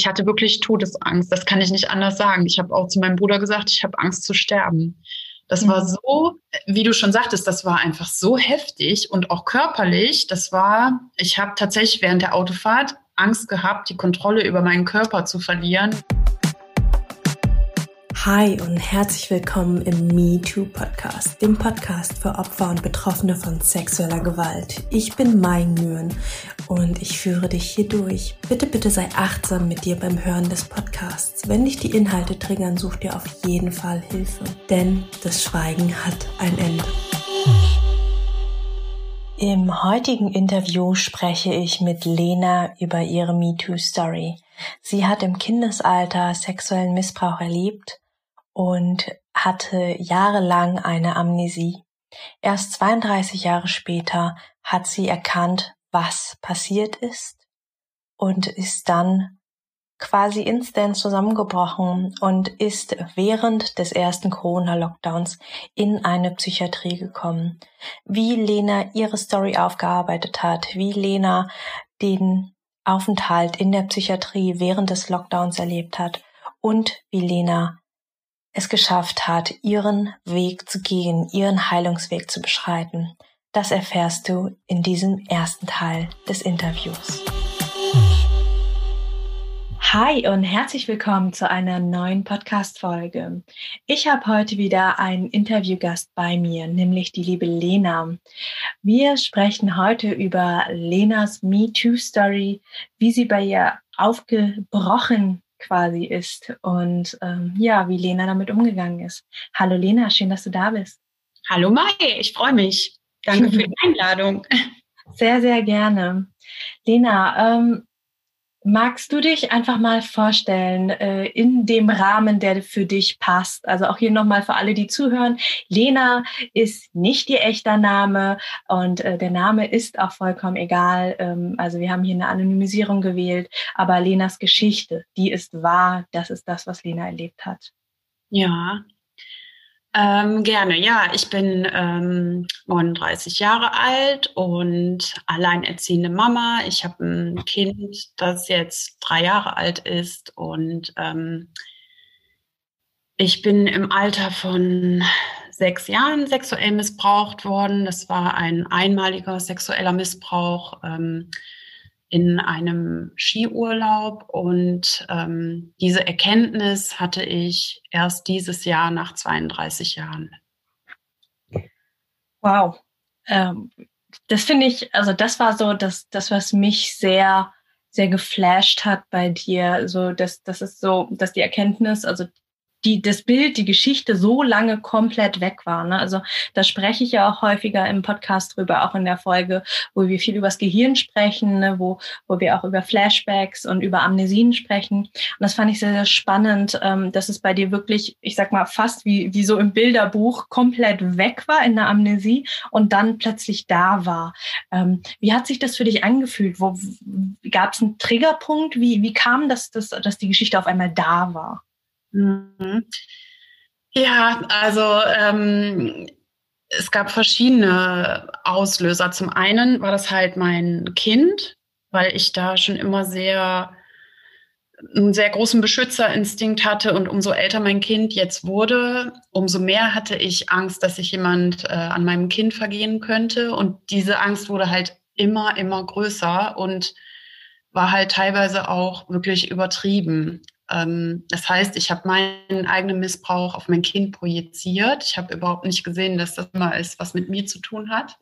ich hatte wirklich Todesangst. Das kann ich nicht anders sagen. Ich habe auch zu meinem Bruder gesagt, ich habe Angst zu sterben. Das war mhm. so, wie du schon sagtest, das war einfach so heftig und auch körperlich. Das war, ich habe tatsächlich während der Autofahrt Angst gehabt, die Kontrolle über meinen Körper zu verlieren. Hi und herzlich willkommen im Me Too Podcast, dem Podcast für Opfer und Betroffene von sexueller Gewalt. Ich bin Mai Nguyen und ich führe dich hier durch. Bitte, bitte sei achtsam mit dir beim Hören des Podcasts. Wenn dich die Inhalte triggern, such dir auf jeden Fall Hilfe, denn das Schweigen hat ein Ende. Im heutigen Interview spreche ich mit Lena über ihre MeToo-Story. Sie hat im Kindesalter sexuellen Missbrauch erlebt und hatte jahrelang eine Amnesie. Erst 32 Jahre später hat sie erkannt, was passiert ist und ist dann quasi instant zusammengebrochen und ist während des ersten Corona-Lockdowns in eine Psychiatrie gekommen. Wie Lena ihre Story aufgearbeitet hat, wie Lena den Aufenthalt in der Psychiatrie während des Lockdowns erlebt hat und wie Lena es geschafft hat, ihren Weg zu gehen, ihren Heilungsweg zu beschreiten. Das erfährst du in diesem ersten Teil des Interviews. Hi und herzlich willkommen zu einer neuen Podcast-Folge. Ich habe heute wieder einen Interviewgast bei mir, nämlich die liebe Lena. Wir sprechen heute über Lenas Me Too Story, wie sie bei ihr aufgebrochen quasi ist und ähm, ja, wie Lena damit umgegangen ist. Hallo Lena, schön, dass du da bist. Hallo Mai, ich freue mich. Danke für die Einladung. Sehr, sehr gerne. Lena, ähm, Magst du dich einfach mal vorstellen, äh, in dem Rahmen, der für dich passt? Also auch hier nochmal für alle, die zuhören. Lena ist nicht ihr echter Name und äh, der Name ist auch vollkommen egal. Ähm, also wir haben hier eine Anonymisierung gewählt, aber Lenas Geschichte, die ist wahr. Das ist das, was Lena erlebt hat. Ja, ähm, gerne, ja. Ich bin ähm, 39 Jahre alt und alleinerziehende Mama. Ich habe ein Kind, das jetzt drei Jahre alt ist und ähm, ich bin im Alter von sechs Jahren sexuell missbraucht worden. Das war ein einmaliger sexueller Missbrauch. Ähm, in einem Skiurlaub und ähm, diese Erkenntnis hatte ich erst dieses Jahr nach 32 Jahren. Wow. Ähm, das finde ich, also das war so das, das, was mich sehr, sehr geflasht hat bei dir. So, das, das ist so, dass die Erkenntnis, also die, das Bild, die Geschichte so lange komplett weg war. Ne? Also da spreche ich ja auch häufiger im Podcast drüber, auch in der Folge, wo wir viel übers Gehirn sprechen, ne? wo, wo wir auch über Flashbacks und über Amnesien sprechen. Und das fand ich sehr, sehr spannend, ähm, dass es bei dir wirklich, ich sag mal, fast wie, wie so im Bilderbuch komplett weg war in der Amnesie und dann plötzlich da war. Ähm, wie hat sich das für dich angefühlt? Wo gab es einen Triggerpunkt? Wie, wie kam das, dass, dass die Geschichte auf einmal da war? Mhm. Ja, also ähm, es gab verschiedene Auslöser. Zum einen war das halt mein Kind, weil ich da schon immer sehr einen sehr großen Beschützerinstinkt hatte und umso älter mein Kind jetzt wurde, umso mehr hatte ich Angst, dass sich jemand äh, an meinem Kind vergehen könnte und diese Angst wurde halt immer, immer größer und war halt teilweise auch wirklich übertrieben. Ähm, das heißt, ich habe meinen eigenen Missbrauch auf mein Kind projiziert. Ich habe überhaupt nicht gesehen, dass das immer ist, was mit mir zu tun hat.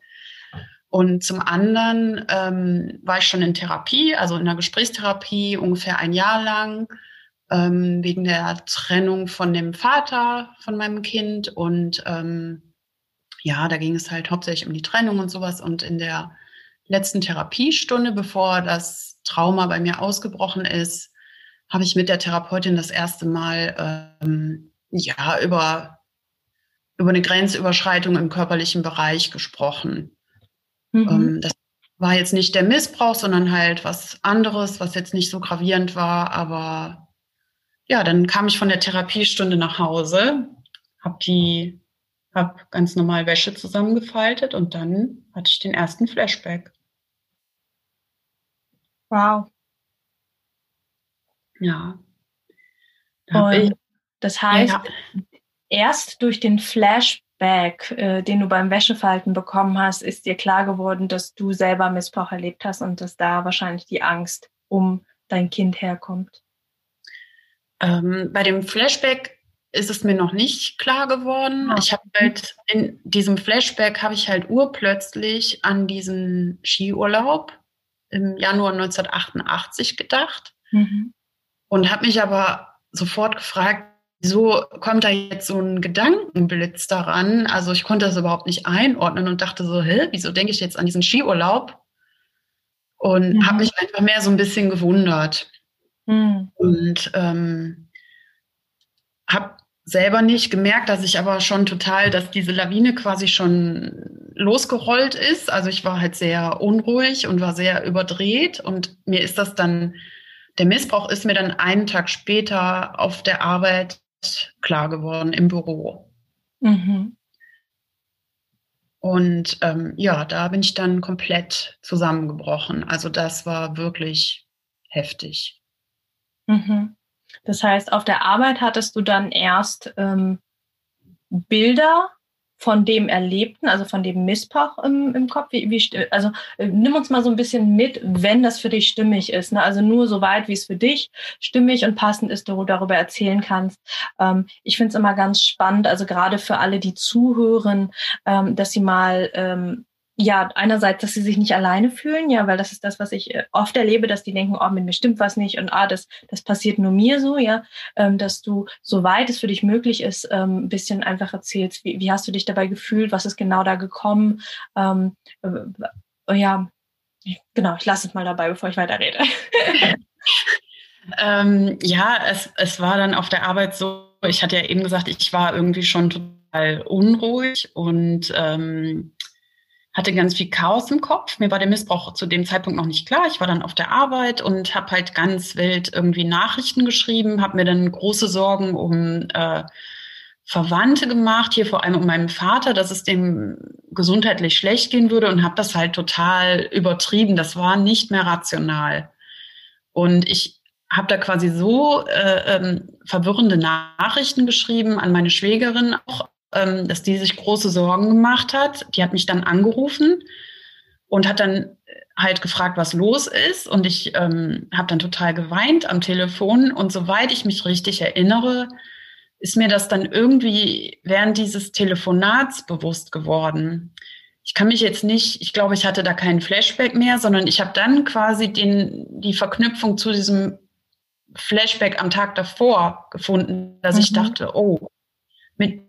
Und zum anderen ähm, war ich schon in Therapie, also in der Gesprächstherapie ungefähr ein Jahr lang, ähm, wegen der Trennung von dem Vater von meinem Kind. Und ähm, ja, da ging es halt hauptsächlich um die Trennung und sowas. Und in der letzten Therapiestunde, bevor das Trauma bei mir ausgebrochen ist, habe ich mit der Therapeutin das erste Mal ähm, ja über über eine Grenzüberschreitung im körperlichen Bereich gesprochen. Mhm. Ähm, das war jetzt nicht der Missbrauch, sondern halt was anderes, was jetzt nicht so gravierend war. Aber ja, dann kam ich von der Therapiestunde nach Hause, habe die, habe ganz normal Wäsche zusammengefaltet und dann hatte ich den ersten Flashback. Wow. Ja. Und das heißt, ja. erst durch den Flashback, äh, den du beim Wäschefalten bekommen hast, ist dir klar geworden, dass du selber Missbrauch erlebt hast und dass da wahrscheinlich die Angst um dein Kind herkommt. Ähm, bei dem Flashback ist es mir noch nicht klar geworden. Ah. Ich habe halt in diesem Flashback habe ich halt urplötzlich an diesen Skiurlaub im Januar 1988 gedacht mhm. Und habe mich aber sofort gefragt, wieso kommt da jetzt so ein Gedankenblitz daran? Also ich konnte das überhaupt nicht einordnen und dachte so, hä, wieso denke ich jetzt an diesen Skiurlaub? Und mhm. habe mich einfach mehr so ein bisschen gewundert. Mhm. Und ähm, habe selber nicht gemerkt, dass ich aber schon total, dass diese Lawine quasi schon losgerollt ist. Also ich war halt sehr unruhig und war sehr überdreht und mir ist das dann, der Missbrauch ist mir dann einen Tag später auf der Arbeit klar geworden im Büro. Mhm. Und ähm, ja, da bin ich dann komplett zusammengebrochen. Also das war wirklich heftig. Mhm. Das heißt, auf der Arbeit hattest du dann erst ähm, Bilder von dem Erlebten, also von dem Missbrauch im, im Kopf? Wie, wie, also äh, nimm uns mal so ein bisschen mit, wenn das für dich stimmig ist. Ne? Also nur so weit, wie es für dich stimmig und passend ist, du darüber erzählen kannst. Ähm, ich finde es immer ganz spannend, also gerade für alle, die zuhören, ähm, dass sie mal ähm, ja, einerseits, dass sie sich nicht alleine fühlen, ja, weil das ist das, was ich äh, oft erlebe, dass die denken, oh, mit mir stimmt was nicht und ah, das, das passiert nur mir so, ja, ähm, dass du, soweit es für dich möglich ist, ähm, ein bisschen einfach erzählst, wie, wie hast du dich dabei gefühlt, was ist genau da gekommen, ähm, äh, ja, genau, ich lasse es mal dabei, bevor ich weiterrede. ähm, ja, es, es war dann auf der Arbeit so, ich hatte ja eben gesagt, ich war irgendwie schon total unruhig und ähm, hatte ganz viel Chaos im Kopf. Mir war der Missbrauch zu dem Zeitpunkt noch nicht klar. Ich war dann auf der Arbeit und habe halt ganz wild irgendwie Nachrichten geschrieben, habe mir dann große Sorgen um äh, Verwandte gemacht, hier vor allem um meinen Vater, dass es dem gesundheitlich schlecht gehen würde und habe das halt total übertrieben. Das war nicht mehr rational. Und ich habe da quasi so äh, ähm, verwirrende Nachrichten geschrieben an meine Schwägerin, auch ähm, dass die sich große Sorgen gemacht hat. Die hat mich dann angerufen und hat dann halt gefragt, was los ist. Und ich ähm, habe dann total geweint am Telefon. Und soweit ich mich richtig erinnere, ist mir das dann irgendwie während dieses Telefonats bewusst geworden. Ich kann mich jetzt nicht, ich glaube, ich hatte da keinen Flashback mehr, sondern ich habe dann quasi den, die Verknüpfung zu diesem Flashback am Tag davor gefunden, dass mhm. ich dachte, oh, mit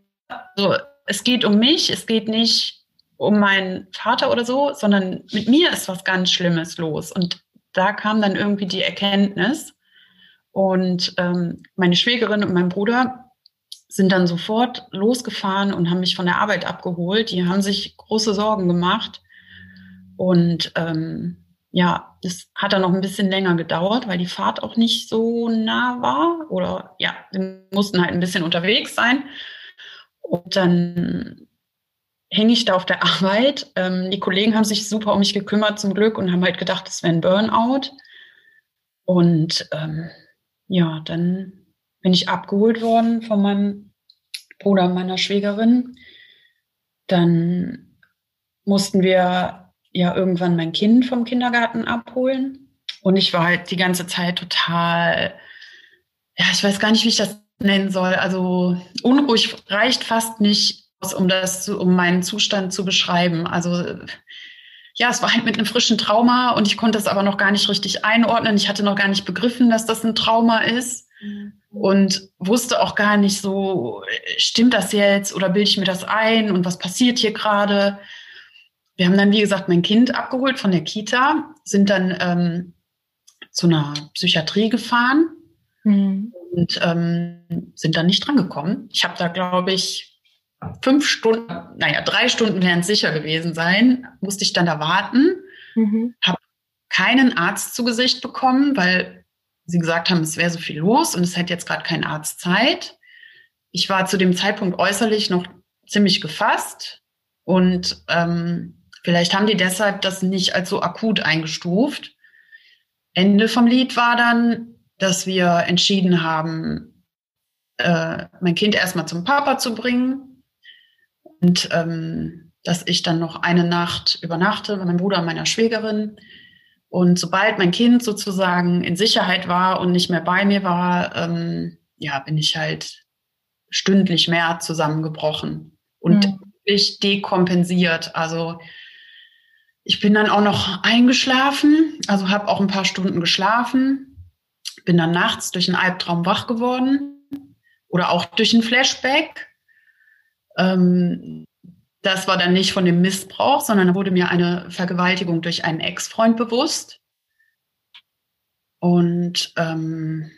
so, es geht um mich, es geht nicht um meinen Vater oder so, sondern mit mir ist was ganz Schlimmes los. Und da kam dann irgendwie die Erkenntnis. Und ähm, meine Schwägerin und mein Bruder sind dann sofort losgefahren und haben mich von der Arbeit abgeholt. Die haben sich große Sorgen gemacht. Und ähm, ja, das hat dann noch ein bisschen länger gedauert, weil die Fahrt auch nicht so nah war. Oder ja, wir mussten halt ein bisschen unterwegs sein. Und dann hänge ich da auf der Arbeit. Ähm, die Kollegen haben sich super um mich gekümmert zum Glück und haben halt gedacht, es wäre ein Burnout. Und ähm, ja, dann bin ich abgeholt worden von meinem Bruder und meiner Schwägerin. Dann mussten wir ja irgendwann mein Kind vom Kindergarten abholen. Und ich war halt die ganze Zeit total, ja, ich weiß gar nicht, wie ich das nennen soll. Also unruhig reicht fast nicht aus, um das, zu, um meinen Zustand zu beschreiben. Also ja, es war halt mit einem frischen Trauma und ich konnte es aber noch gar nicht richtig einordnen. Ich hatte noch gar nicht begriffen, dass das ein Trauma ist mhm. und wusste auch gar nicht so, stimmt das jetzt oder bilde ich mir das ein und was passiert hier gerade? Wir haben dann, wie gesagt, mein Kind abgeholt von der Kita, sind dann ähm, zu einer Psychiatrie gefahren. Mhm und ähm, sind dann nicht drangekommen. Ich habe da, glaube ich, fünf Stunden, naja, drei Stunden werden sicher gewesen sein, musste ich dann da warten, mhm. habe keinen Arzt zu Gesicht bekommen, weil sie gesagt haben, es wäre so viel los und es hätte jetzt gerade kein Arzt Zeit. Ich war zu dem Zeitpunkt äußerlich noch ziemlich gefasst und ähm, vielleicht haben die deshalb das nicht als so akut eingestuft. Ende vom Lied war dann, dass wir entschieden haben, äh, mein Kind erstmal zum Papa zu bringen und ähm, dass ich dann noch eine Nacht übernachte bei meinem Bruder und meiner Schwägerin. Und sobald mein Kind sozusagen in Sicherheit war und nicht mehr bei mir war, ähm, ja, bin ich halt stündlich mehr zusammengebrochen und mhm. ich dekompensiert. Also ich bin dann auch noch eingeschlafen, also habe auch ein paar Stunden geschlafen, bin dann nachts durch einen Albtraum wach geworden oder auch durch ein Flashback. Ähm, das war dann nicht von dem Missbrauch, sondern da wurde mir eine Vergewaltigung durch einen Ex-Freund bewusst. Und ähm,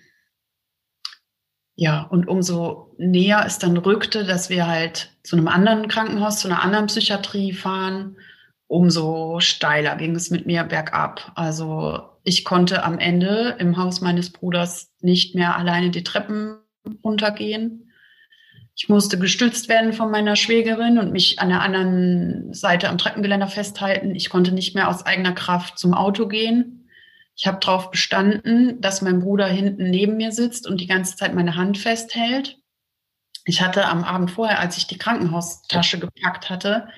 ja, und umso näher es dann rückte, dass wir halt zu einem anderen Krankenhaus, zu einer anderen Psychiatrie fahren, umso steiler ging es mit mir bergab. Also ich konnte am Ende im Haus meines Bruders nicht mehr alleine die Treppen runtergehen. Ich musste gestützt werden von meiner Schwägerin und mich an der anderen Seite am Treppengeländer festhalten. Ich konnte nicht mehr aus eigener Kraft zum Auto gehen. Ich habe darauf bestanden, dass mein Bruder hinten neben mir sitzt und die ganze Zeit meine Hand festhält. Ich hatte am Abend vorher, als ich die Krankenhaustasche gepackt hatte,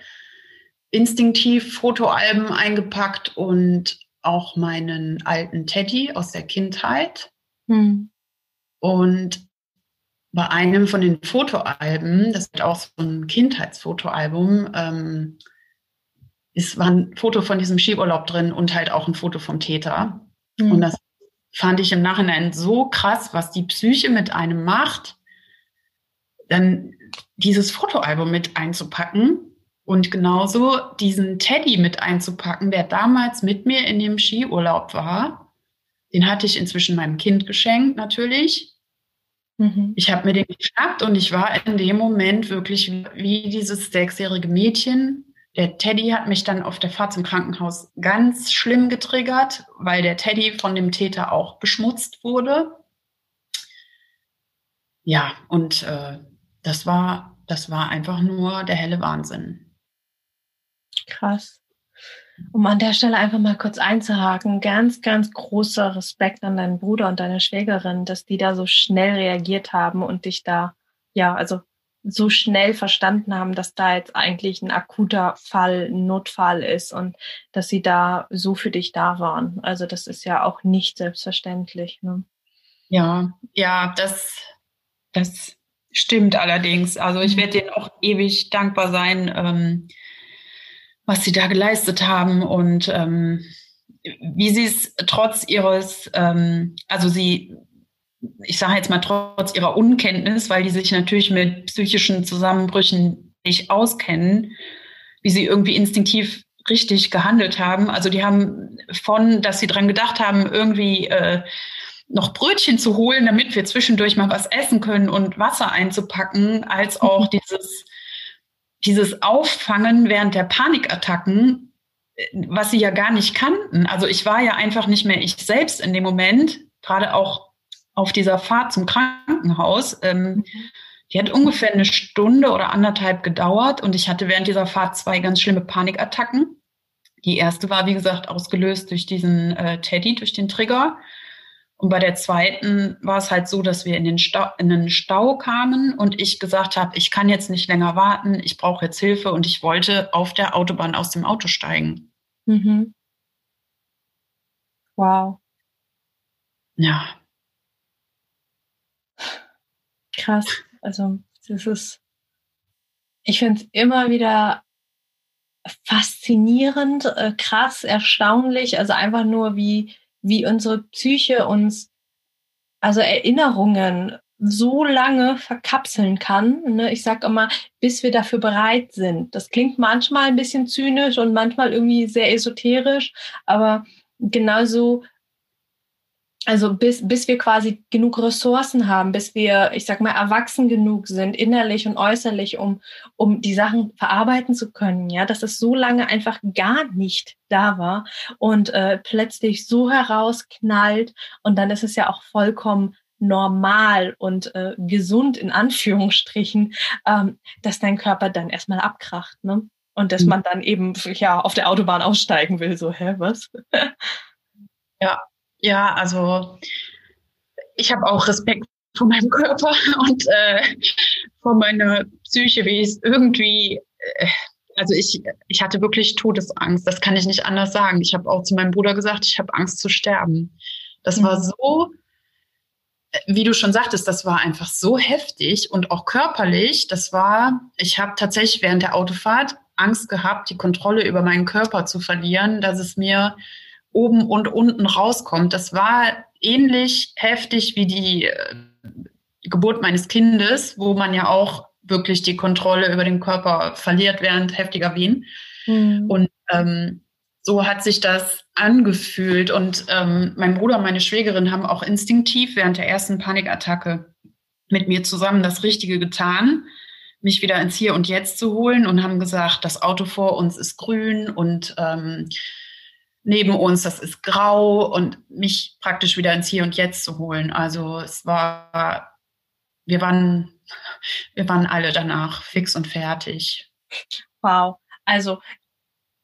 instinktiv Fotoalben eingepackt und auch meinen alten Teddy aus der Kindheit. Hm. Und bei einem von den Fotoalben, das ist auch so ein Kindheitsfotoalbum, ähm, ist, war ein Foto von diesem Skiurlaub drin und halt auch ein Foto vom Täter. Mhm. Und das fand ich im Nachhinein so krass, was die Psyche mit einem macht, dann dieses Fotoalbum mit einzupacken und genauso diesen Teddy mit einzupacken, der damals mit mir in dem Skiurlaub war. Den hatte ich inzwischen meinem Kind geschenkt, natürlich. Mhm. Ich habe mir den geschnappt und ich war in dem Moment wirklich wie, dieses sechsjährige Mädchen. Der Teddy hat mich dann auf der Fahrt zum Krankenhaus ganz schlimm getriggert, weil der Teddy von dem Täter auch beschmutzt wurde. Ja, und äh, das war, das war einfach nur der helle Wahnsinn. Krass. Um an der Stelle einfach mal kurz einzuhaken, ganz, ganz großer Respekt an deinen Bruder und deine Schwägerin, dass die da so schnell reagiert haben und dich da, ja, also so schnell verstanden haben, dass da jetzt eigentlich ein akuter Fall, ein Notfall ist und dass sie da so für dich da waren. Also das ist ja auch nicht selbstverständlich. Ne? Ja, ja, das, das stimmt allerdings. Also ich mhm. werde denen auch ewig dankbar sein. Ähm, was sie da geleistet haben und ähm, wie sie es trotz ihres, ähm, also sie, ich sage jetzt mal trotz ihrer Unkenntnis, weil die sich natürlich mit psychischen Zusammenbrüchen nicht auskennen, wie sie irgendwie instinktiv richtig gehandelt haben. Also die haben von, dass sie dran gedacht haben, irgendwie äh, noch Brötchen zu holen, damit wir zwischendurch mal was essen können und Wasser einzupacken, als auch dieses dieses Auffangen während der Panikattacken, was sie ja gar nicht kannten. Also ich war ja einfach nicht mehr ich selbst in dem Moment, gerade auch auf dieser Fahrt zum Krankenhaus. Ähm, die hat ungefähr eine Stunde oder anderthalb gedauert und ich hatte während dieser Fahrt zwei ganz schlimme Panikattacken. Die erste war, wie gesagt, ausgelöst durch diesen äh, Teddy, durch den Trigger. Und bei der zweiten war es halt so, dass wir in den Stau, in den Stau kamen und ich gesagt habe, ich kann jetzt nicht länger warten, ich brauche jetzt Hilfe und ich wollte auf der Autobahn aus dem Auto steigen. Mhm. Wow. Ja. Krass. Also, das ist, ich finde es immer wieder faszinierend, äh, krass, erstaunlich. Also einfach nur, wie, wie unsere Psyche uns, also Erinnerungen so lange verkapseln kann. Ne? Ich sage immer, bis wir dafür bereit sind. Das klingt manchmal ein bisschen zynisch und manchmal irgendwie sehr esoterisch, aber genauso also bis, bis wir quasi genug Ressourcen haben, bis wir, ich sag mal, erwachsen genug sind, innerlich und äußerlich, um, um die Sachen verarbeiten zu können, ja, dass es so lange einfach gar nicht da war und äh, plötzlich so herausknallt und dann ist es ja auch vollkommen normal und äh, gesund in Anführungsstrichen, ähm, dass dein Körper dann erstmal abkracht, ne? Und dass mhm. man dann eben ja auf der Autobahn aussteigen will, so, hä, was? ja, ja, also ich habe auch Respekt vor meinem Körper und äh, vor meiner Psyche, wie es irgendwie, äh, also ich, ich hatte wirklich Todesangst. Das kann ich nicht anders sagen. Ich habe auch zu meinem Bruder gesagt, ich habe Angst zu sterben. Das mhm. war so, wie du schon sagtest, das war einfach so heftig und auch körperlich. Das war, ich habe tatsächlich während der Autofahrt Angst gehabt, die Kontrolle über meinen Körper zu verlieren, dass es mir oben und unten rauskommt. Das war ähnlich heftig wie die äh, Geburt meines Kindes, wo man ja auch wirklich die Kontrolle über den Körper verliert während heftiger Wehen. Mhm. Und ähm, so hat sich das angefühlt. Und ähm, mein Bruder und meine Schwägerin haben auch instinktiv während der ersten Panikattacke mit mir zusammen das Richtige getan, mich wieder ins Hier und Jetzt zu holen und haben gesagt, das Auto vor uns ist grün und ähm, neben uns, das ist grau und mich praktisch wieder ins Hier und Jetzt zu holen. Also es war, wir waren, wir waren alle danach fix und fertig. Wow. Also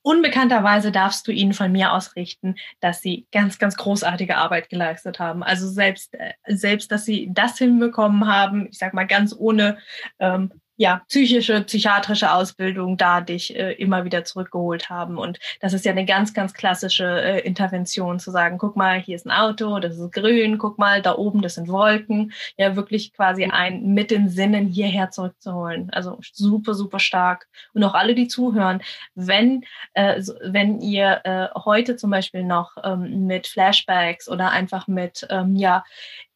Unbekannterweise darfst du ihnen von mir ausrichten, dass sie ganz, ganz großartige Arbeit geleistet haben. Also selbst, äh, selbst, dass sie das hinbekommen haben, ich sag mal ganz ohne ähm, ja, psychische, psychiatrische Ausbildung da dich äh, immer wieder zurückgeholt haben. Und das ist ja eine ganz, ganz klassische äh, Intervention, zu sagen, guck mal, hier ist ein Auto, das ist grün, guck mal, da oben, das sind Wolken. Ja, wirklich quasi ein mit den Sinnen hierher zurückzuholen. Also super, super stark. Und auch alle, die zuhören, wenn, äh, wenn ihr äh, heute zum Beispiel noch ähm, mit Flashbacks oder einfach mit, ähm, ja,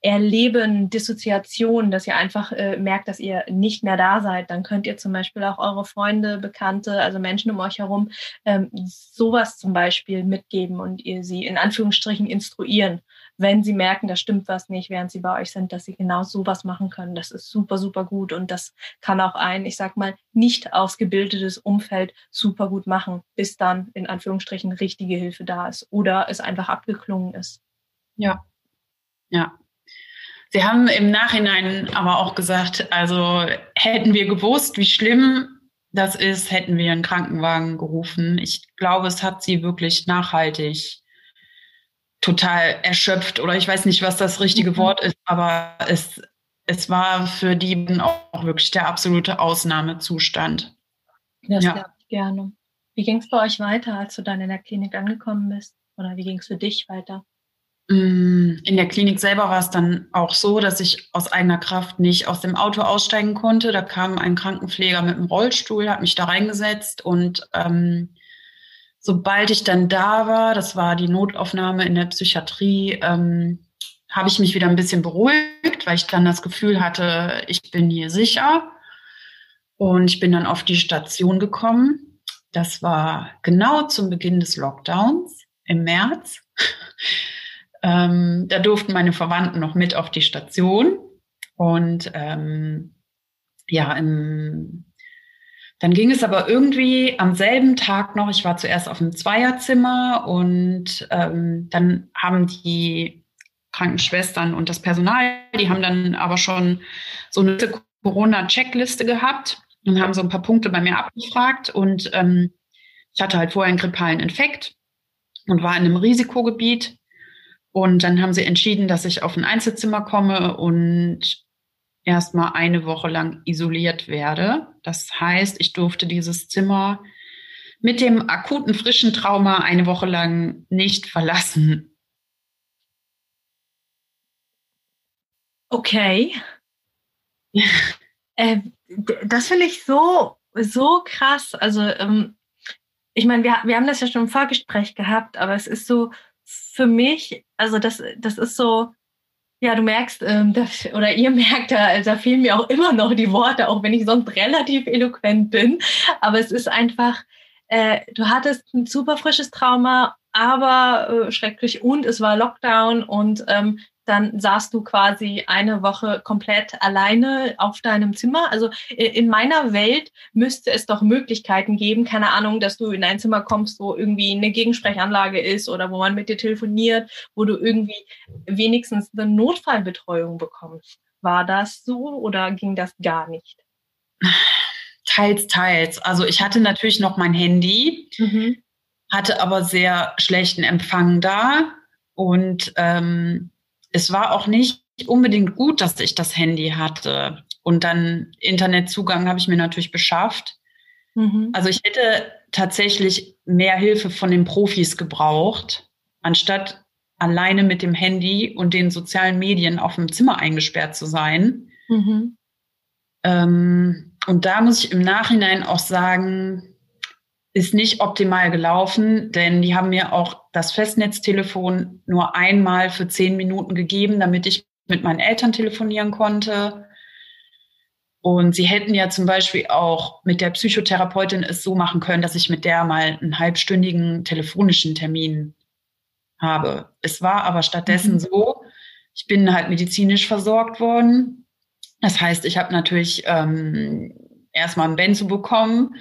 Erleben, Dissoziation, dass ihr einfach äh, merkt, dass ihr nicht mehr da seid, dann könnt ihr zum Beispiel auch eure Freunde, Bekannte, also Menschen um euch herum, ähm, sowas zum Beispiel mitgeben und ihr sie in Anführungsstrichen instruieren, wenn sie merken, da stimmt was nicht, während sie bei euch sind, dass sie genau sowas machen können. Das ist super, super gut und das kann auch ein, ich sag mal, nicht ausgebildetes Umfeld super gut machen, bis dann in Anführungsstrichen richtige Hilfe da ist oder es einfach abgeklungen ist. Ja, ja, Sie haben im Nachhinein aber auch gesagt, also hätten wir gewusst, wie schlimm das ist, hätten wir einen Krankenwagen gerufen. Ich glaube, es hat sie wirklich nachhaltig total erschöpft oder ich weiß nicht, was das richtige mhm. Wort ist, aber es, es war für die auch wirklich der absolute Ausnahmezustand. Das ja. glaube ich gerne. Wie ging es bei euch weiter, als du dann in der Klinik angekommen bist? Oder wie ging es für dich weiter? Mm, in der Klinik selber war es dann auch so, dass ich aus eigener Kraft nicht aus dem Auto aussteigen konnte. Da kam ein Krankenpfleger mit einem Rollstuhl, hat mich da reingesetzt und ähm, sobald ich dann da war, das war die Notaufnahme in der Psychiatrie, ähm, habe ich mich wieder ein bisschen beruhigt, weil ich dann das Gefühl hatte, ich bin hier sicher. Und ich bin dann auf die Station gekommen. Das war genau zum Beginn des Lockdowns im März. Ähm, da durften meine Verwandten noch mit auf die Station. Und ähm, ja, im, dann ging es aber irgendwie am selben Tag noch, ich war zuerst auf einem Zweierzimmer und ähm, dann haben die Krankenschwestern und das Personal, die haben dann aber schon so eine Corona-Checkliste gehabt und haben so ein paar Punkte bei mir abgefragt. Und ähm, ich hatte halt vorher einen grippalen Infekt und war in einem Risikogebiet. Und dann haben sie entschieden, dass ich auf ein Einzelzimmer komme und erstmal eine Woche lang isoliert werde. Das heißt, ich durfte dieses Zimmer mit dem akuten frischen Trauma eine Woche lang nicht verlassen. Okay. äh, das finde ich so, so krass. Also, ähm, ich meine, wir, wir haben das ja schon im Vorgespräch gehabt, aber es ist so, für mich, also das, das ist so, ja, du merkst, ähm, das, oder ihr merkt, da, da fehlen mir auch immer noch die Worte, auch wenn ich sonst relativ eloquent bin. Aber es ist einfach, äh, du hattest ein super frisches Trauma, aber äh, schrecklich und es war Lockdown und ähm, dann saßt du quasi eine Woche komplett alleine auf deinem Zimmer. Also in meiner Welt müsste es doch Möglichkeiten geben, keine Ahnung, dass du in ein Zimmer kommst, wo irgendwie eine Gegensprechanlage ist oder wo man mit dir telefoniert, wo du irgendwie wenigstens eine Notfallbetreuung bekommst. War das so oder ging das gar nicht? Teils, teils. Also ich hatte natürlich noch mein Handy, mhm. hatte aber sehr schlechten Empfang da und ähm, es war auch nicht unbedingt gut, dass ich das Handy hatte. Und dann Internetzugang habe ich mir natürlich beschafft. Mhm. Also ich hätte tatsächlich mehr Hilfe von den Profis gebraucht, anstatt alleine mit dem Handy und den sozialen Medien auf dem Zimmer eingesperrt zu sein. Mhm. Ähm, und da muss ich im Nachhinein auch sagen, ist nicht optimal gelaufen, denn die haben mir auch das Festnetztelefon nur einmal für zehn Minuten gegeben, damit ich mit meinen Eltern telefonieren konnte. Und sie hätten ja zum Beispiel auch mit der Psychotherapeutin es so machen können, dass ich mit der mal einen halbstündigen telefonischen Termin habe. Es war aber stattdessen mhm. so, ich bin halt medizinisch versorgt worden. Das heißt, ich habe natürlich ähm, erstmal ein Benzo bekommen äh,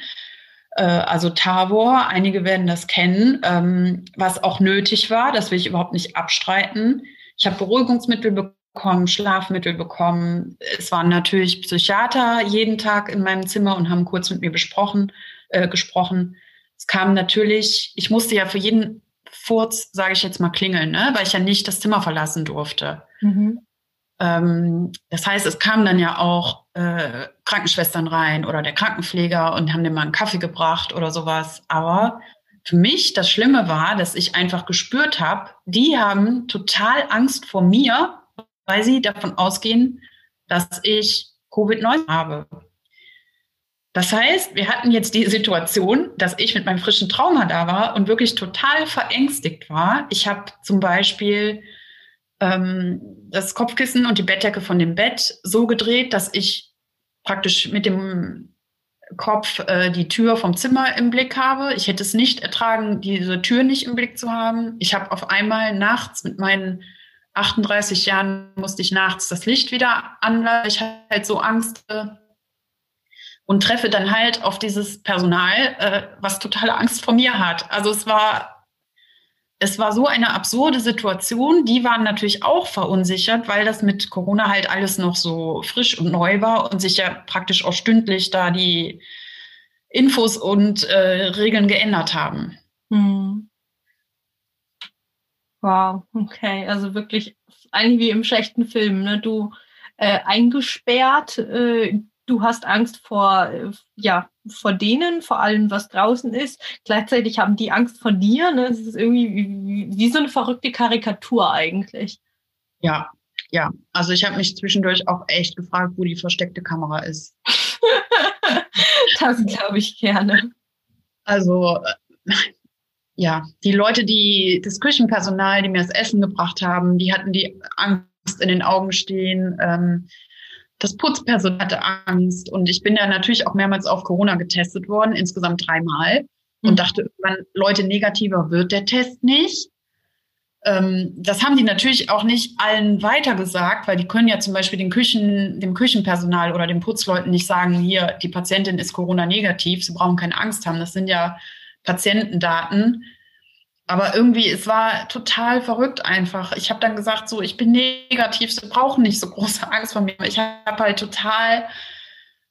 also Tavor, einige werden das kennen, ähm, was auch nötig war, das will ich überhaupt nicht abstreiten. Ich habe Beruhigungsmittel bekommen, Schlafmittel bekommen. Es waren natürlich Psychiater jeden Tag in meinem Zimmer und haben kurz mit mir besprochen, äh, gesprochen. Es kam natürlich, ich musste ja für jeden Furz, sage ich jetzt mal, klingeln, ne? weil ich ja nicht das Zimmer verlassen durfte. Mhm. Ähm, das heißt, es kamen dann ja auch äh, Krankenschwestern rein oder der Krankenpfleger und haben dir mal einen Kaffee gebracht oder sowas. Aber für mich das Schlimme war, dass ich einfach gespürt habe, die haben total Angst vor mir, weil sie davon ausgehen, dass ich Covid-19 habe. Das heißt, wir hatten jetzt die Situation, dass ich mit meinem frischen Trauma da war und wirklich total verängstigt war. Ich habe zum Beispiel ähm, das Kopfkissen und die Bettdecke von dem Bett so gedreht, dass ich praktisch mit dem Kopf äh, die Tür vom Zimmer im Blick habe. Ich hätte es nicht ertragen, diese Tür nicht im Blick zu haben. Ich habe auf einmal nachts mit meinen 38 Jahren musste ich nachts das Licht wieder anlassen. Ich hatte halt so Angst äh, und treffe dann halt auf dieses Personal, äh, was totale Angst vor mir hat. Also es war es war so eine absurde Situation. Die waren natürlich auch verunsichert, weil das mit Corona halt alles noch so frisch und neu war und sich ja praktisch auch stündlich da die Infos und äh, Regeln geändert haben. Hm. Wow, okay, also wirklich eigentlich wie im schlechten Film, ne? Du äh, eingesperrt, äh, du hast Angst vor, äh, ja, vor denen, vor allem was draußen ist. Gleichzeitig haben die Angst vor dir. Ne? Es ist irgendwie wie, wie so eine verrückte Karikatur eigentlich. Ja, ja. Also ich habe mich zwischendurch auch echt gefragt, wo die versteckte Kamera ist. das glaube ich gerne. Also äh, ja, die Leute, die das Küchenpersonal, die mir das Essen gebracht haben, die hatten die Angst in den Augen stehen. Ähm, das Putzpersonal hatte Angst und ich bin ja natürlich auch mehrmals auf Corona getestet worden, insgesamt dreimal mhm. und dachte irgendwann, Leute, negativer wird der Test nicht. Ähm, das haben die natürlich auch nicht allen weitergesagt, weil die können ja zum Beispiel Küchen, dem Küchenpersonal oder den Putzleuten nicht sagen, hier, die Patientin ist Corona negativ, sie brauchen keine Angst haben. Das sind ja Patientendaten. Aber irgendwie, es war total verrückt einfach. Ich habe dann gesagt, so, ich bin negativ, sie brauchen nicht so große Angst vor mir. Ich habe halt total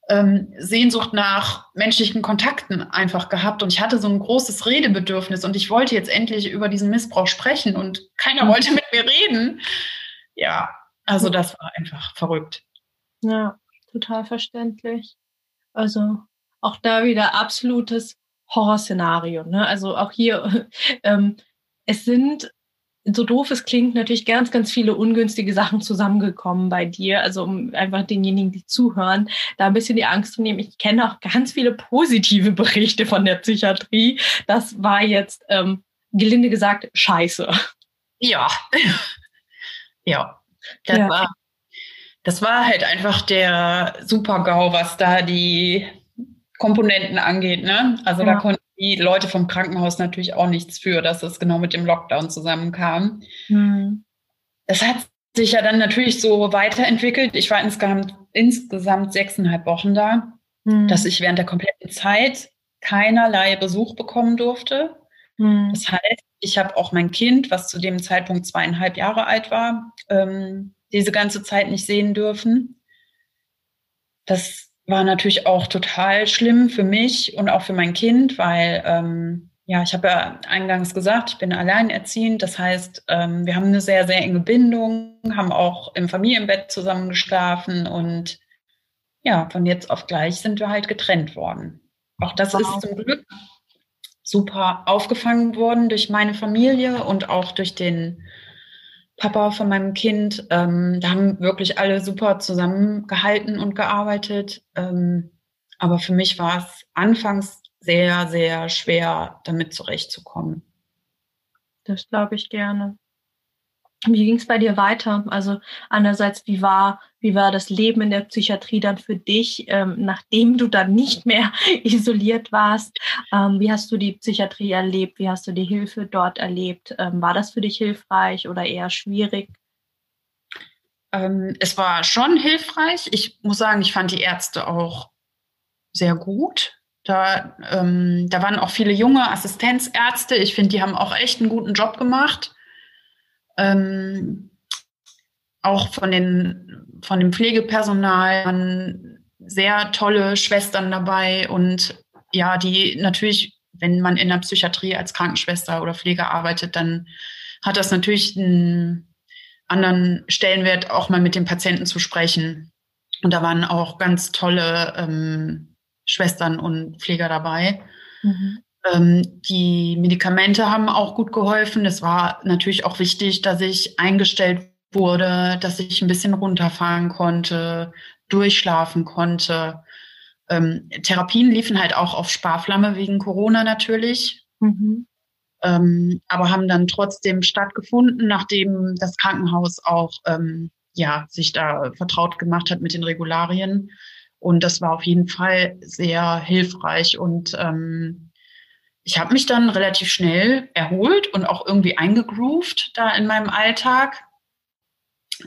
ähm, Sehnsucht nach menschlichen Kontakten einfach gehabt und ich hatte so ein großes Redebedürfnis und ich wollte jetzt endlich über diesen Missbrauch sprechen und keiner wollte mit mir reden. Ja, also das war einfach verrückt. Ja, total verständlich. Also auch da wieder absolutes Horrorszenario. Ne? Also auch hier, ähm, es sind, so doof es klingt, natürlich ganz, ganz viele ungünstige Sachen zusammengekommen bei dir. Also um einfach denjenigen, die zuhören, da ein bisschen die Angst zu nehmen. Ich kenne auch ganz viele positive Berichte von der Psychiatrie. Das war jetzt, ähm, gelinde gesagt, scheiße. Ja. ja. Das ja. war das war halt einfach der Super-GAU, was da die Komponenten angeht. Ne? Also ja. da konnten die Leute vom Krankenhaus natürlich auch nichts für, dass es genau mit dem Lockdown zusammenkam. Mhm. Das hat sich ja dann natürlich so weiterentwickelt. Ich war insgesamt, insgesamt sechseinhalb Wochen da, mhm. dass ich während der kompletten Zeit keinerlei Besuch bekommen durfte. Mhm. Das heißt, ich habe auch mein Kind, was zu dem Zeitpunkt zweieinhalb Jahre alt war, ähm, diese ganze Zeit nicht sehen dürfen. Das war natürlich auch total schlimm für mich und auch für mein Kind, weil ähm, ja, ich habe ja eingangs gesagt, ich bin alleinerziehend. Das heißt, ähm, wir haben eine sehr, sehr enge Bindung, haben auch im Familienbett zusammen geschlafen und ja, von jetzt auf gleich sind wir halt getrennt worden. Auch das wow. ist zum Glück super aufgefangen worden durch meine Familie und auch durch den Papa von meinem Kind. Ähm, da haben wirklich alle super zusammengehalten und gearbeitet. Ähm, aber für mich war es anfangs sehr, sehr schwer, damit zurechtzukommen. Das glaube ich gerne. Wie ging es bei dir weiter? Also einerseits, wie war, wie war das Leben in der Psychiatrie dann für dich, ähm, nachdem du dann nicht mehr isoliert warst? Ähm, wie hast du die Psychiatrie erlebt? Wie hast du die Hilfe dort erlebt? Ähm, war das für dich hilfreich oder eher schwierig? Ähm, es war schon hilfreich. Ich muss sagen, ich fand die Ärzte auch sehr gut. Da, ähm, da waren auch viele junge Assistenzärzte. Ich finde, die haben auch echt einen guten Job gemacht. Ähm, auch von, den, von dem Pflegepersonal waren sehr tolle Schwestern dabei und ja, die natürlich, wenn man in der Psychiatrie als Krankenschwester oder Pfleger arbeitet, dann hat das natürlich einen anderen Stellenwert, auch mal mit dem Patienten zu sprechen. Und da waren auch ganz tolle ähm, Schwestern und Pfleger dabei. Mhm. Ähm, die Medikamente haben auch gut geholfen. Es war natürlich auch wichtig, dass ich eingestellt wurde, dass ich ein bisschen runterfahren konnte, durchschlafen konnte. Ähm, Therapien liefen halt auch auf Sparflamme wegen Corona natürlich. Mhm. Ähm, aber haben dann trotzdem stattgefunden, nachdem das Krankenhaus auch ähm, ja, sich da vertraut gemacht hat mit den Regularien. Und das war auf jeden Fall sehr hilfreich und ähm, ich habe mich dann relativ schnell erholt und auch irgendwie eingegroovt da in meinem Alltag.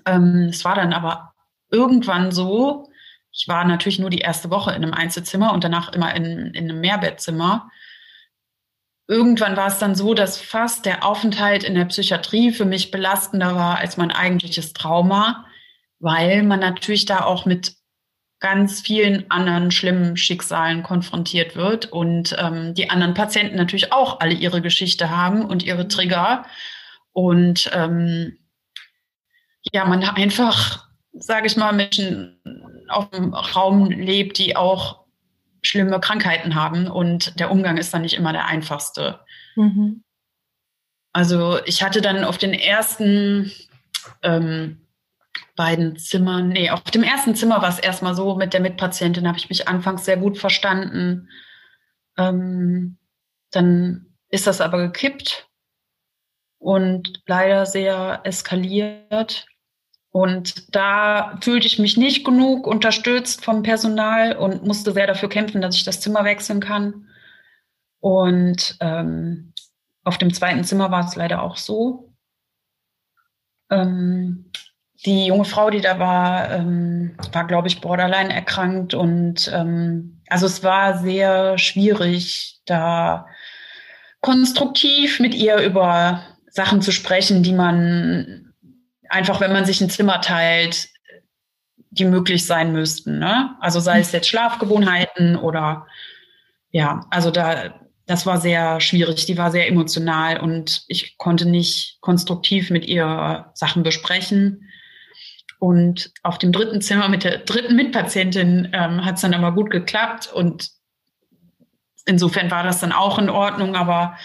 Ähm, es war dann aber irgendwann so, ich war natürlich nur die erste Woche in einem Einzelzimmer und danach immer in, in einem Mehrbettzimmer. Irgendwann war es dann so, dass fast der Aufenthalt in der Psychiatrie für mich belastender war als mein eigentliches Trauma, weil man natürlich da auch mit ganz vielen anderen schlimmen Schicksalen konfrontiert wird und ähm, die anderen Patienten natürlich auch alle ihre Geschichte haben und ihre Trigger und ähm, ja, man einfach, sage ich mal, Menschen auf dem Raum lebt, die auch schlimme Krankheiten haben und der Umgang ist dann nicht immer der einfachste. Mhm. Also ich hatte dann auf den ersten ähm, beiden Zimmern, nee, auf dem ersten Zimmer war es erstmal so, mit der Mitpatientin habe ich mich anfangs sehr gut verstanden. Ähm, dann ist das aber gekippt und leider sehr eskaliert. Und da fühlte ich mich nicht genug unterstützt vom Personal und musste sehr dafür kämpfen, dass ich das Zimmer wechseln kann. Und ähm, auf dem zweiten Zimmer war es leider auch so. Ähm, die junge Frau, die da war, ähm, war, glaube ich, borderline erkrankt. Und ähm, also es war sehr schwierig, da konstruktiv mit ihr über Sachen zu sprechen, die man einfach, wenn man sich ein Zimmer teilt, die möglich sein müssten. Ne? Also sei es jetzt Schlafgewohnheiten oder ja, also da, das war sehr schwierig. Die war sehr emotional und ich konnte nicht konstruktiv mit ihr Sachen besprechen. Und auf dem dritten Zimmer mit der dritten Mitpatientin ähm, hat es dann aber gut geklappt und insofern war das dann auch in Ordnung. Aber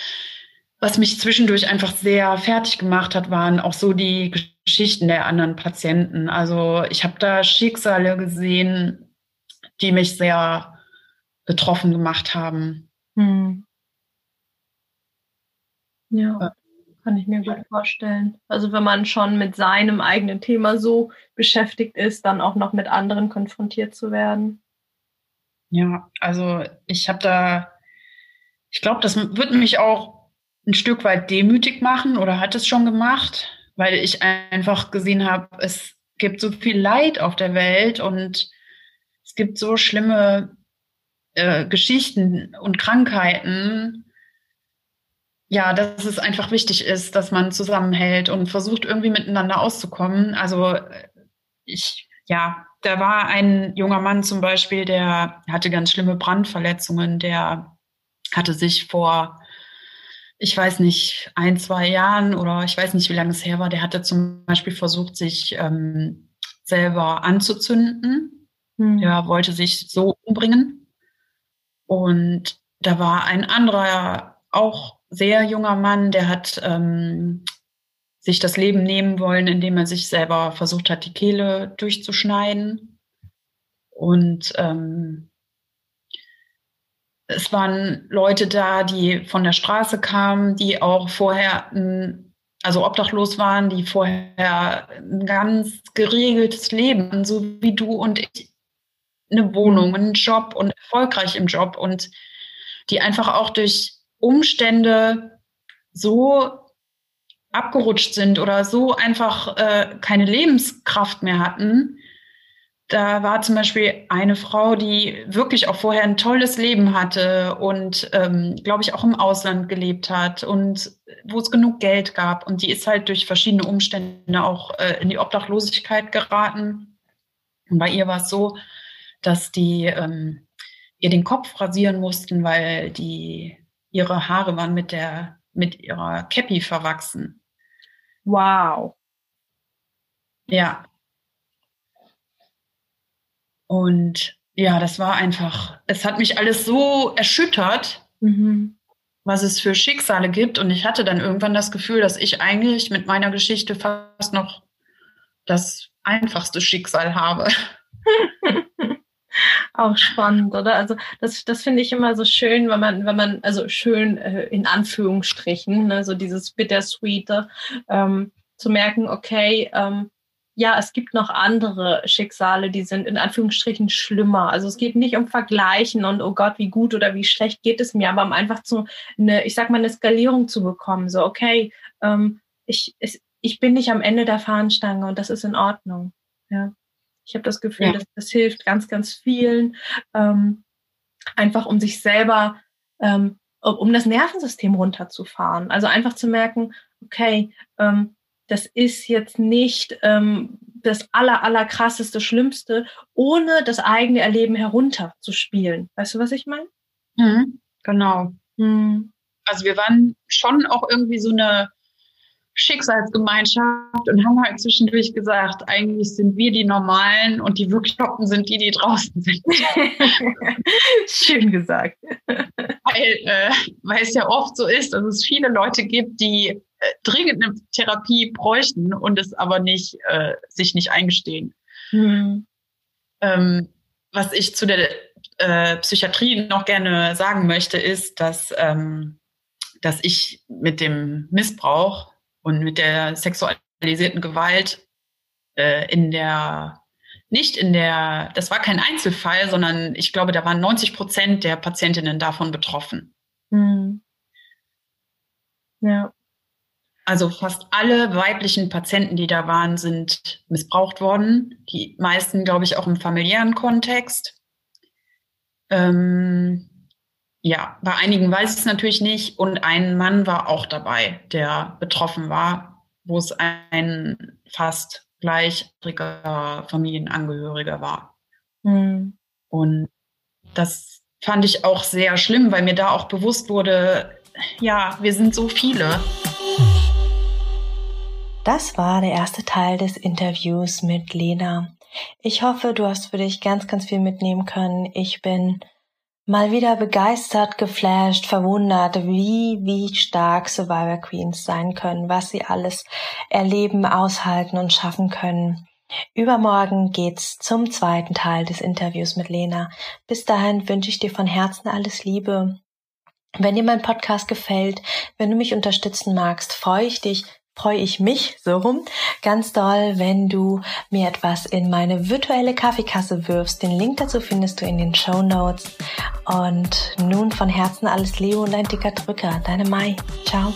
was mich zwischendurch einfach sehr fertig gemacht hat, waren auch so die Geschichten der anderen Patienten. Also ich habe da Schicksale gesehen, die mich sehr betroffen gemacht haben. Hm. Ja. Kann ich mir gut vorstellen. Also wenn man schon mit seinem eigenen Thema so beschäftigt ist, dann auch noch mit anderen konfrontiert zu werden. Ja, also ich habe da, ich glaube, das wird mich auch ein Stück weit demütig machen oder hat es schon gemacht, weil ich einfach gesehen habe, es gibt so viel Leid auf der Welt und es gibt so schlimme äh, Geschichten und Krankheiten ja, dass es einfach wichtig ist, dass man zusammenhält und versucht irgendwie miteinander auszukommen. Also ich, ja, da war ein junger Mann zum Beispiel, der hatte ganz schlimme Brandverletzungen, der hatte sich vor ich weiß nicht, ein, zwei Jahren oder ich weiß nicht, wie lange es her war, der hatte zum Beispiel versucht, sich ähm, selber anzuzünden. Mhm. Der wollte sich so umbringen. Und da war ein anderer, auch sehr junger Mann, der hat ähm, sich das Leben nehmen wollen, indem er sich selber versucht hat, die Kehle durchzuschneiden. Und ähm, es waren Leute da, die von der Straße kamen, die auch vorher, also obdachlos waren, die vorher ein ganz geregeltes Leben, so wie du und ich, eine Wohnung, einen Job und erfolgreich im Job und die einfach auch durch Umstände so abgerutscht sind oder so einfach äh, keine Lebenskraft mehr hatten, da war zum Beispiel eine Frau, die wirklich auch vorher ein tolles Leben hatte und, ähm, glaube ich, auch im Ausland gelebt hat und wo es genug Geld gab. Und die ist halt durch verschiedene Umstände auch äh, in die Obdachlosigkeit geraten. Und bei ihr war es so, dass die ähm, ihr den Kopf rasieren mussten, weil die ihre Haare waren mit der mit ihrer Cappy verwachsen. Wow. Ja, und ja, das war einfach, es hat mich alles so erschüttert, mhm. was es für Schicksale gibt. Und ich hatte dann irgendwann das Gefühl, dass ich eigentlich mit meiner Geschichte fast noch das einfachste Schicksal habe. Auch spannend, oder? Also das, das finde ich immer so schön, wenn man, wenn man, also schön äh, in Anführungsstrichen, ne, so dieses Bittersweete, ähm, zu merken, okay, ähm, ja, es gibt noch andere Schicksale, die sind in Anführungsstrichen schlimmer. Also es geht nicht um Vergleichen und oh Gott, wie gut oder wie schlecht geht es mir, aber um einfach zu eine, ich sag mal, eine Skalierung zu bekommen. So, okay, ähm, ich, ich, bin nicht am Ende der Fahnenstange und das ist in Ordnung. Ja. Ich habe das Gefühl, ja. dass das hilft ganz, ganz vielen, ähm, einfach um sich selber, ähm, um das Nervensystem runterzufahren. Also einfach zu merken, okay, ähm, das ist jetzt nicht ähm, das aller, aller krasseste, schlimmste, ohne das eigene Erleben herunterzuspielen. Weißt du, was ich meine? Mhm, genau. Mhm. Also wir waren schon auch irgendwie so eine Schicksalsgemeinschaft und haben halt zwischendurch gesagt, eigentlich sind wir die Normalen und die wirklich Toppen sind die, die draußen sind. Schön gesagt. Weil, äh, weil es ja oft so ist, dass es viele Leute gibt, die äh, dringend eine Therapie bräuchten und es aber nicht, äh, sich nicht eingestehen. Mhm. Ähm, was ich zu der äh, Psychiatrie noch gerne sagen möchte, ist, dass, ähm, dass ich mit dem Missbrauch und mit der sexualisierten Gewalt äh, in der nicht in der, das war kein Einzelfall, sondern ich glaube, da waren 90 Prozent der Patientinnen davon betroffen. Mhm. Ja. Also fast alle weiblichen Patienten, die da waren, sind missbraucht worden. Die meisten, glaube ich, auch im familiären Kontext. Ähm, ja, bei einigen weiß ich es natürlich nicht. Und ein Mann war auch dabei, der betroffen war, wo es ein fast gleichrige Familienangehöriger war. Mhm. Und das fand ich auch sehr schlimm, weil mir da auch bewusst wurde, ja, wir sind so viele. Das war der erste Teil des Interviews mit Lena. Ich hoffe, du hast für dich ganz, ganz viel mitnehmen können. Ich bin mal wieder begeistert, geflasht, verwundert, wie, wie stark Survivor Queens sein können, was sie alles erleben, aushalten und schaffen können. Übermorgen geht's zum zweiten Teil des Interviews mit Lena. Bis dahin wünsche ich dir von Herzen alles Liebe. Wenn dir mein Podcast gefällt, wenn du mich unterstützen magst, freue ich dich, freue ich mich so rum ganz doll, wenn du mir etwas in meine virtuelle Kaffeekasse wirfst. Den Link dazu findest du in den Show Notes. Und nun von Herzen alles Liebe und ein dicker Drücker. Deine Mai. Ciao.